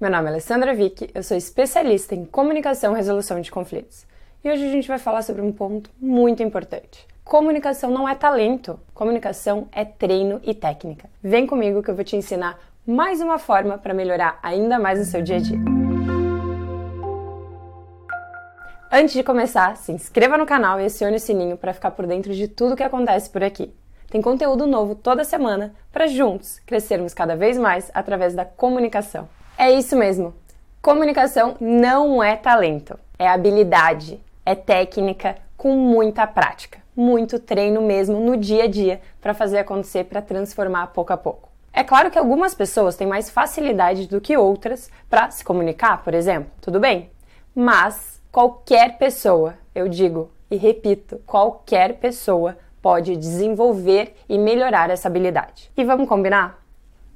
Meu nome é Alessandra Vick, eu sou especialista em comunicação e resolução de conflitos. E hoje a gente vai falar sobre um ponto muito importante. Comunicação não é talento, comunicação é treino e técnica. Vem comigo que eu vou te ensinar mais uma forma para melhorar ainda mais no seu dia a dia. Antes de começar, se inscreva no canal e acione o sininho para ficar por dentro de tudo que acontece por aqui. Tem conteúdo novo toda semana para juntos crescermos cada vez mais através da comunicação. É isso mesmo. Comunicação não é talento, é habilidade, é técnica com muita prática, muito treino mesmo no dia a dia para fazer acontecer, para transformar pouco a pouco. É claro que algumas pessoas têm mais facilidade do que outras para se comunicar, por exemplo, tudo bem? Mas Qualquer pessoa, eu digo e repito, qualquer pessoa pode desenvolver e melhorar essa habilidade. E vamos combinar?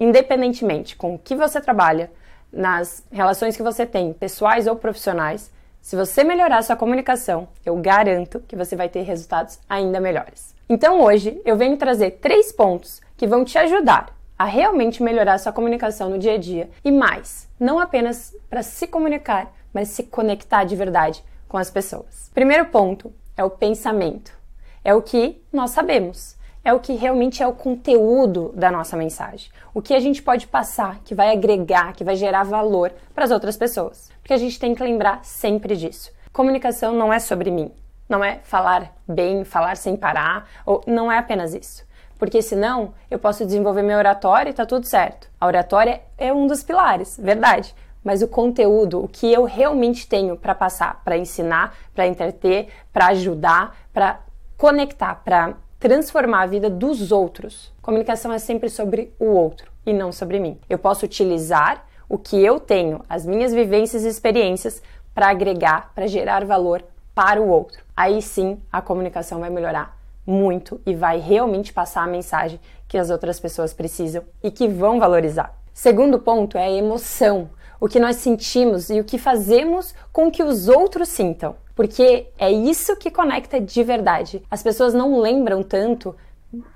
Independentemente com o que você trabalha, nas relações que você tem, pessoais ou profissionais, se você melhorar sua comunicação, eu garanto que você vai ter resultados ainda melhores. Então hoje eu venho trazer três pontos que vão te ajudar a realmente melhorar sua comunicação no dia a dia e mais, não apenas para se comunicar, mas se conectar de verdade com as pessoas. Primeiro ponto é o pensamento. É o que nós sabemos. É o que realmente é o conteúdo da nossa mensagem. O que a gente pode passar, que vai agregar, que vai gerar valor para as outras pessoas. Porque a gente tem que lembrar sempre disso. Comunicação não é sobre mim. Não é falar bem, falar sem parar, ou não é apenas isso porque senão eu posso desenvolver meu oratório e tá tudo certo. A oratória é um dos pilares, verdade mas o conteúdo, o que eu realmente tenho para passar, para ensinar, para entreter, para ajudar, para conectar, para transformar a vida dos outros. Comunicação é sempre sobre o outro e não sobre mim. Eu posso utilizar o que eu tenho, as minhas vivências e experiências para agregar, para gerar valor para o outro. Aí sim a comunicação vai melhorar muito e vai realmente passar a mensagem que as outras pessoas precisam e que vão valorizar. Segundo ponto é a emoção o que nós sentimos e o que fazemos com que os outros sintam. Porque é isso que conecta de verdade. As pessoas não lembram tanto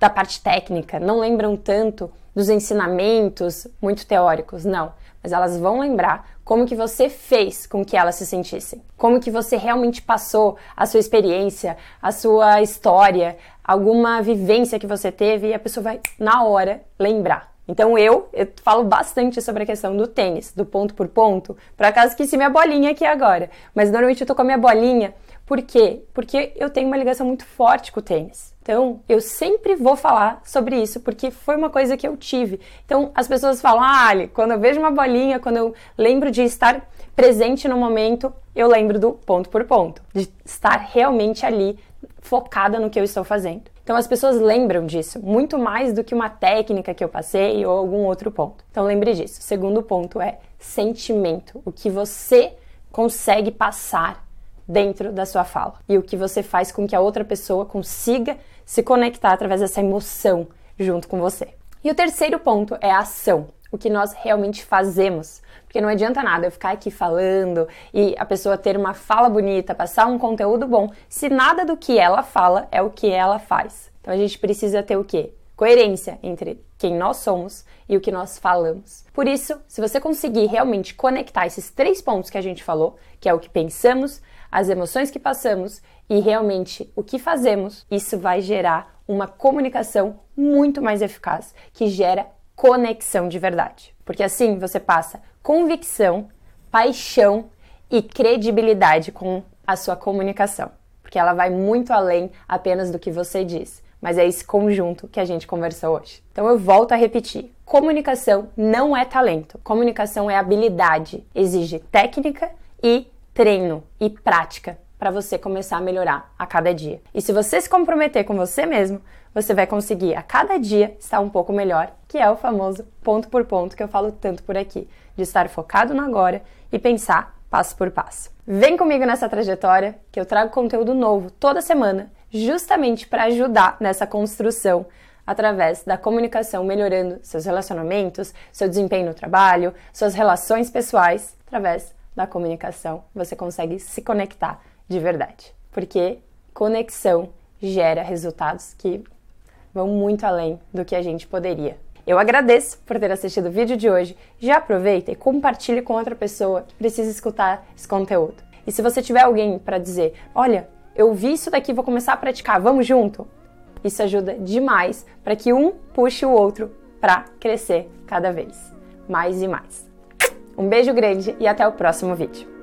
da parte técnica, não lembram tanto dos ensinamentos muito teóricos, não. Mas elas vão lembrar como que você fez com que elas se sentissem. Como que você realmente passou a sua experiência, a sua história, alguma vivência que você teve e a pessoa vai na hora lembrar. Então eu, eu falo bastante sobre a questão do tênis, do ponto por ponto. Por acaso esqueci minha bolinha aqui agora, mas normalmente eu tô com a minha bolinha. Por quê? Porque eu tenho uma ligação muito forte com o tênis. Então, eu sempre vou falar sobre isso, porque foi uma coisa que eu tive. Então, as pessoas falam, ah, Ali, quando eu vejo uma bolinha, quando eu lembro de estar presente no momento, eu lembro do ponto por ponto, de estar realmente ali focada no que eu estou fazendo. Então as pessoas lembram disso muito mais do que uma técnica que eu passei ou algum outro ponto. Então lembre disso. O segundo ponto é sentimento, o que você consegue passar dentro da sua fala e o que você faz com que a outra pessoa consiga se conectar através dessa emoção junto com você. E o terceiro ponto é a ação o que nós realmente fazemos. Porque não adianta nada eu ficar aqui falando e a pessoa ter uma fala bonita, passar um conteúdo bom, se nada do que ela fala é o que ela faz. Então a gente precisa ter o quê? Coerência entre quem nós somos e o que nós falamos. Por isso, se você conseguir realmente conectar esses três pontos que a gente falou, que é o que pensamos, as emoções que passamos e realmente o que fazemos, isso vai gerar uma comunicação muito mais eficaz, que gera conexão de verdade. Porque assim você passa convicção, paixão e credibilidade com a sua comunicação. Porque ela vai muito além apenas do que você diz. Mas é esse conjunto que a gente conversou hoje. Então eu volto a repetir: comunicação não é talento, comunicação é habilidade. Exige técnica e treino e prática para você começar a melhorar a cada dia. E se você se comprometer com você mesmo, você vai conseguir a cada dia estar um pouco melhor, que é o famoso ponto por ponto que eu falo tanto por aqui, de estar focado no agora e pensar passo por passo. Vem comigo nessa trajetória que eu trago conteúdo novo toda semana, justamente para ajudar nessa construção através da comunicação, melhorando seus relacionamentos, seu desempenho no trabalho, suas relações pessoais, através da comunicação, você consegue se conectar de verdade. Porque conexão gera resultados que vão muito além do que a gente poderia. Eu agradeço por ter assistido o vídeo de hoje. Já aproveita e compartilhe com outra pessoa que precisa escutar esse conteúdo. E se você tiver alguém para dizer, olha, eu vi isso daqui, vou começar a praticar, vamos junto? Isso ajuda demais para que um puxe o outro para crescer cada vez mais e mais. Um beijo grande e até o próximo vídeo.